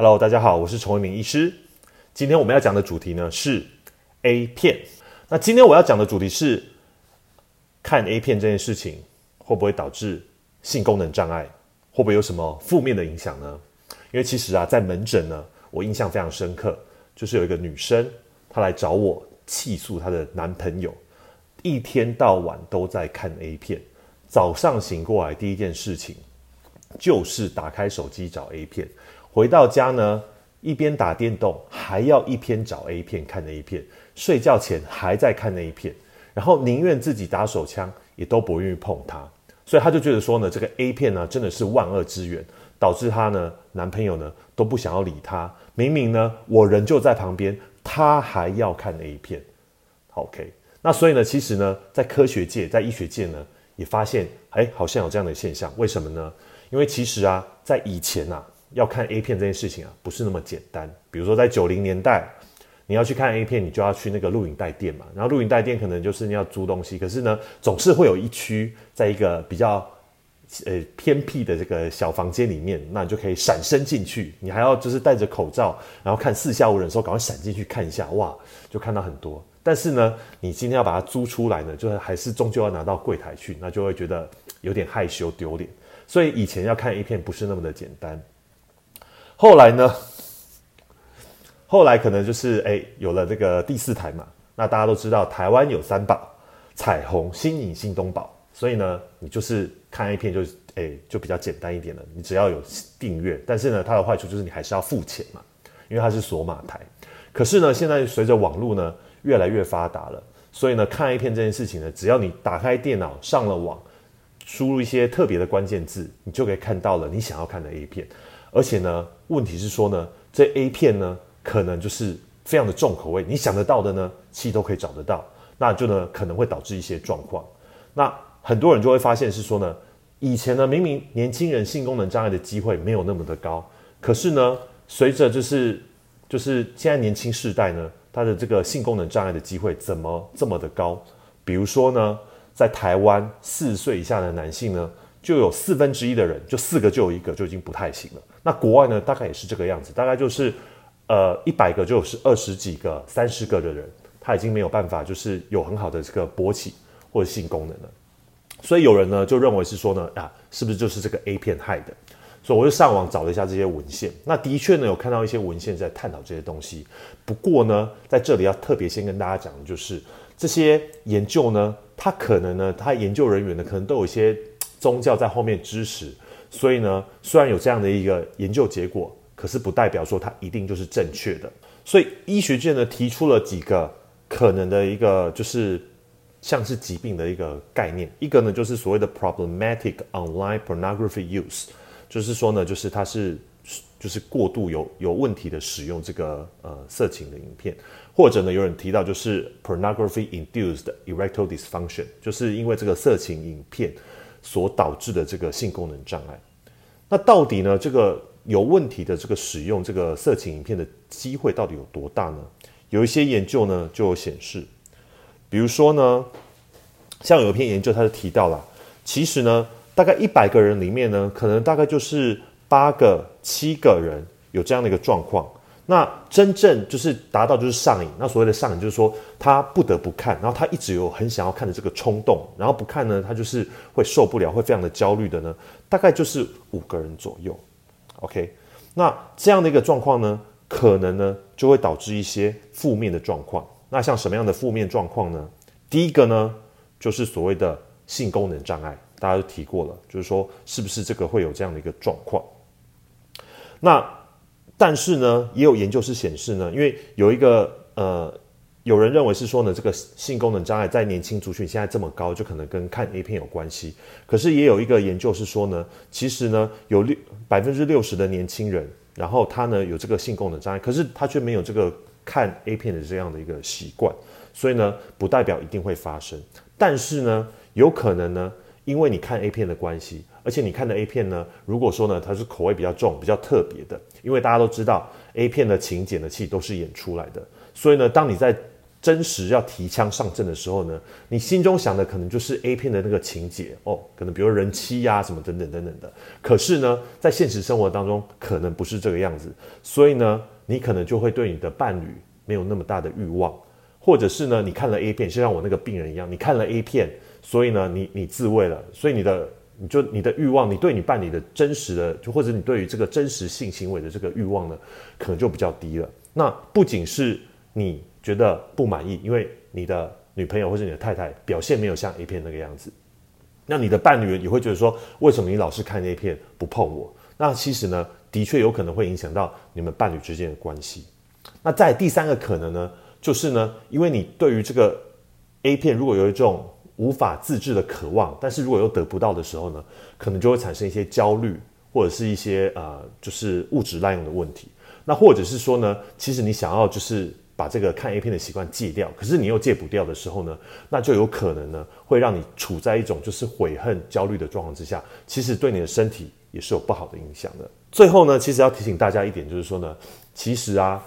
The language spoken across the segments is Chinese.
Hello，大家好，我是崇一鸣医师。今天我们要讲的主题呢是 A 片。那今天我要讲的主题是看 A 片这件事情会不会导致性功能障碍？会不会有什么负面的影响呢？因为其实啊，在门诊呢，我印象非常深刻，就是有一个女生她来找我气诉她的男朋友，一天到晚都在看 A 片，早上醒过来第一件事情就是打开手机找 A 片。回到家呢，一边打电动，还要一边找 A 片看 A 片，睡觉前还在看 A 片，然后宁愿自己打手枪，也都不愿意碰它。所以他就觉得说呢，这个 A 片呢真的是万恶之源，导致她呢男朋友呢都不想要理她。明明呢我人就在旁边，他还要看 A 片。OK，那所以呢，其实呢，在科学界，在医学界呢，也发现，哎，好像有这样的现象。为什么呢？因为其实啊，在以前啊。要看 A 片这件事情啊，不是那么简单。比如说在九零年代，你要去看 A 片，你就要去那个录影带店嘛。然后录影带店可能就是你要租东西，可是呢，总是会有一区在一个比较呃偏僻的这个小房间里面，那你就可以闪身进去。你还要就是戴着口罩，然后看四下无人的时候，赶快闪进去看一下，哇，就看到很多。但是呢，你今天要把它租出来呢，就是还是终究要拿到柜台去，那就会觉得有点害羞丢脸。所以以前要看 A 片不是那么的简单。后来呢？后来可能就是哎，有了这个第四台嘛。那大家都知道，台湾有三宝：彩虹、新影、新东宝。所以呢，你就是看 A 片就哎就比较简单一点了。你只要有订阅，但是呢，它的坏处就是你还是要付钱嘛，因为它是锁码台。可是呢，现在随着网络呢越来越发达了，所以呢，看 A 片这件事情呢，只要你打开电脑上了网，输入一些特别的关键字，你就可以看到了你想要看的 A 片。而且呢，问题是说呢，这 A 片呢，可能就是非常的重口味，你想得到的呢，其实都可以找得到，那就呢可能会导致一些状况。那很多人就会发现是说呢，以前呢明明年轻人性功能障碍的机会没有那么的高，可是呢，随着就是就是现在年轻世代呢，他的这个性功能障碍的机会怎么这么的高？比如说呢，在台湾四十岁以下的男性呢。就有四分之一的人，就四个就有一个就已经不太行了。那国外呢，大概也是这个样子，大概就是，呃，一百个就是二十几个、三十个的人，他已经没有办法，就是有很好的这个勃起或者性功能了。所以有人呢就认为是说呢，啊，是不是就是这个 A 片害的？所以我就上网找了一下这些文献，那的确呢有看到一些文献在探讨这些东西。不过呢，在这里要特别先跟大家讲的就是，这些研究呢，它可能呢，它研究人员呢，可能都有一些。宗教在后面支持，所以呢，虽然有这样的一个研究结果，可是不代表说它一定就是正确的。所以医学界呢提出了几个可能的一个就是像是疾病的一个概念，一个呢就是所谓的 problematic online pornography use，就是说呢，就是它是就是过度有有问题的使用这个呃色情的影片，或者呢有人提到就是 pornography induced erectile dysfunction，就是因为这个色情影片。所导致的这个性功能障碍，那到底呢？这个有问题的这个使用这个色情影片的机会到底有多大呢？有一些研究呢就显示，比如说呢，像有一篇研究，他就提到了，其实呢，大概一百个人里面呢，可能大概就是八个、七个人有这样的一个状况。那真正就是达到就是上瘾，那所谓的上瘾就是说他不得不看，然后他一直有很想要看的这个冲动，然后不看呢，他就是会受不了，会非常的焦虑的呢，大概就是五个人左右。OK，那这样的一个状况呢，可能呢就会导致一些负面的状况。那像什么样的负面状况呢？第一个呢就是所谓的性功能障碍，大家都提过了，就是说是不是这个会有这样的一个状况？那但是呢，也有研究是显示呢，因为有一个呃，有人认为是说呢，这个性功能障碍在年轻族群现在这么高，就可能跟看 A 片有关系。可是也有一个研究是说呢，其实呢，有六百分之六十的年轻人，然后他呢有这个性功能障碍，可是他却没有这个看 A 片的这样的一个习惯，所以呢，不代表一定会发生。但是呢，有可能呢。因为你看 A 片的关系，而且你看的 A 片呢，如果说呢它是口味比较重、比较特别的，因为大家都知道 A 片的情节的戏都是演出来的，所以呢，当你在真实要提枪上阵的时候呢，你心中想的可能就是 A 片的那个情节哦，可能比如人妻呀什么等等等等的。可是呢，在现实生活当中，可能不是这个样子，所以呢，你可能就会对你的伴侣没有那么大的欲望，或者是呢，你看了 A 片，就像我那个病人一样，你看了 A 片，所以呢，你你自慰了，所以你的你就你的欲望，你对你伴侣的真实的，就或者你对于这个真实性行为的这个欲望呢，可能就比较低了。那不仅是你。觉得不满意，因为你的女朋友或者你的太太表现没有像 A 片那个样子，那你的伴侣也会觉得说，为什么你老是看 A 片不碰我？那其实呢，的确有可能会影响到你们伴侣之间的关系。那在第三个可能呢，就是呢，因为你对于这个 A 片如果有一种无法自制的渴望，但是如果又得不到的时候呢，可能就会产生一些焦虑，或者是一些呃，就是物质滥用的问题。那或者是说呢，其实你想要就是。把这个看 A 片的习惯戒掉，可是你又戒不掉的时候呢，那就有可能呢，会让你处在一种就是悔恨、焦虑的状况之下，其实对你的身体也是有不好的影响的。最后呢，其实要提醒大家一点，就是说呢，其实啊，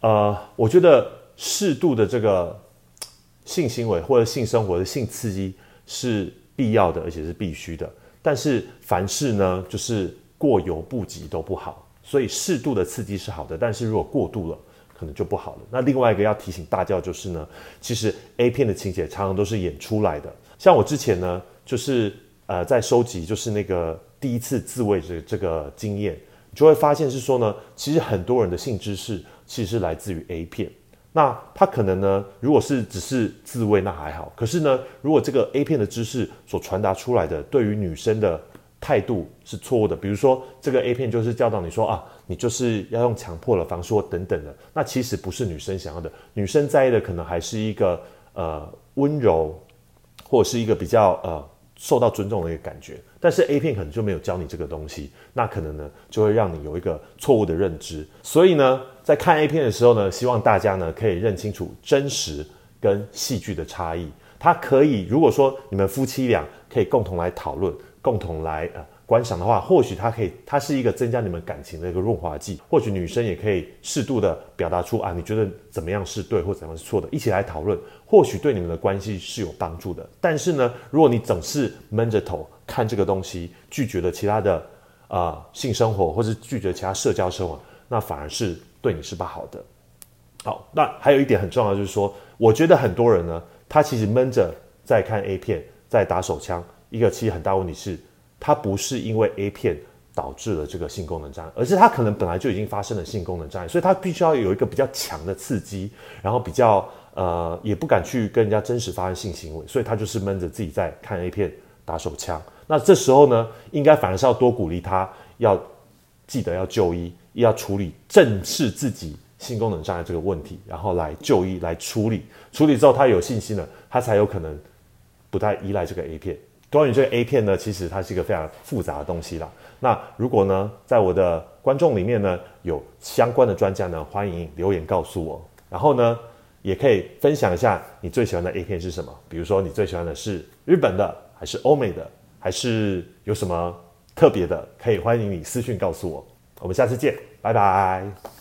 呃，我觉得适度的这个性行为或者性生活的性刺激是必要的，而且是必须的。但是凡事呢，就是过犹不及都不好，所以适度的刺激是好的，但是如果过度了。可能就不好了。那另外一个要提醒大家就是呢，其实 A 片的情节常常都是演出来的。像我之前呢，就是呃在收集就是那个第一次自慰这这个经验，就会发现是说呢，其实很多人的性知识其实是来自于 A 片。那他可能呢，如果是只是自慰那还好，可是呢，如果这个 A 片的知识所传达出来的，对于女生的。态度是错误的，比如说这个 A 片就是教导你说啊，你就是要用强迫的方式或等等的，那其实不是女生想要的，女生在意的可能还是一个呃温柔，或者是一个比较呃受到尊重的一个感觉，但是 A 片可能就没有教你这个东西，那可能呢就会让你有一个错误的认知，所以呢，在看 A 片的时候呢，希望大家呢可以认清楚真实跟戏剧的差异，它可以如果说你们夫妻俩可以共同来讨论。共同来呃观赏的话，或许它可以，它是一个增加你们感情的一个润滑剂。或许女生也可以适度的表达出啊，你觉得怎么样是对，或怎样是错的，一起来讨论，或许对你们的关系是有帮助的。但是呢，如果你总是闷着头看这个东西，拒绝了其他的啊性生活，或是拒绝其他社交生活，那反而是对你是不好的。好，那还有一点很重要，就是说，我觉得很多人呢，他其实闷着在看 A 片，在打手枪。一个其实很大问题是，它不是因为 A 片导致了这个性功能障碍，而是它可能本来就已经发生了性功能障碍，所以它必须要有一个比较强的刺激，然后比较呃也不敢去跟人家真实发生性行为，所以他就是闷着自己在看 A 片打手枪。那这时候呢，应该反而是要多鼓励他，要记得要就医，要处理正视自己性功能障碍这个问题，然后来就医来处理，处理之后他有信心了，他才有可能不太依赖这个 A 片。关于这个 A 片呢，其实它是一个非常复杂的东西啦。那如果呢，在我的观众里面呢，有相关的专家呢，欢迎留言告诉我。然后呢，也可以分享一下你最喜欢的 A 片是什么？比如说你最喜欢的是日本的，还是欧美的，还是有什么特别的？可以欢迎你私讯告诉我。我们下次见，拜拜。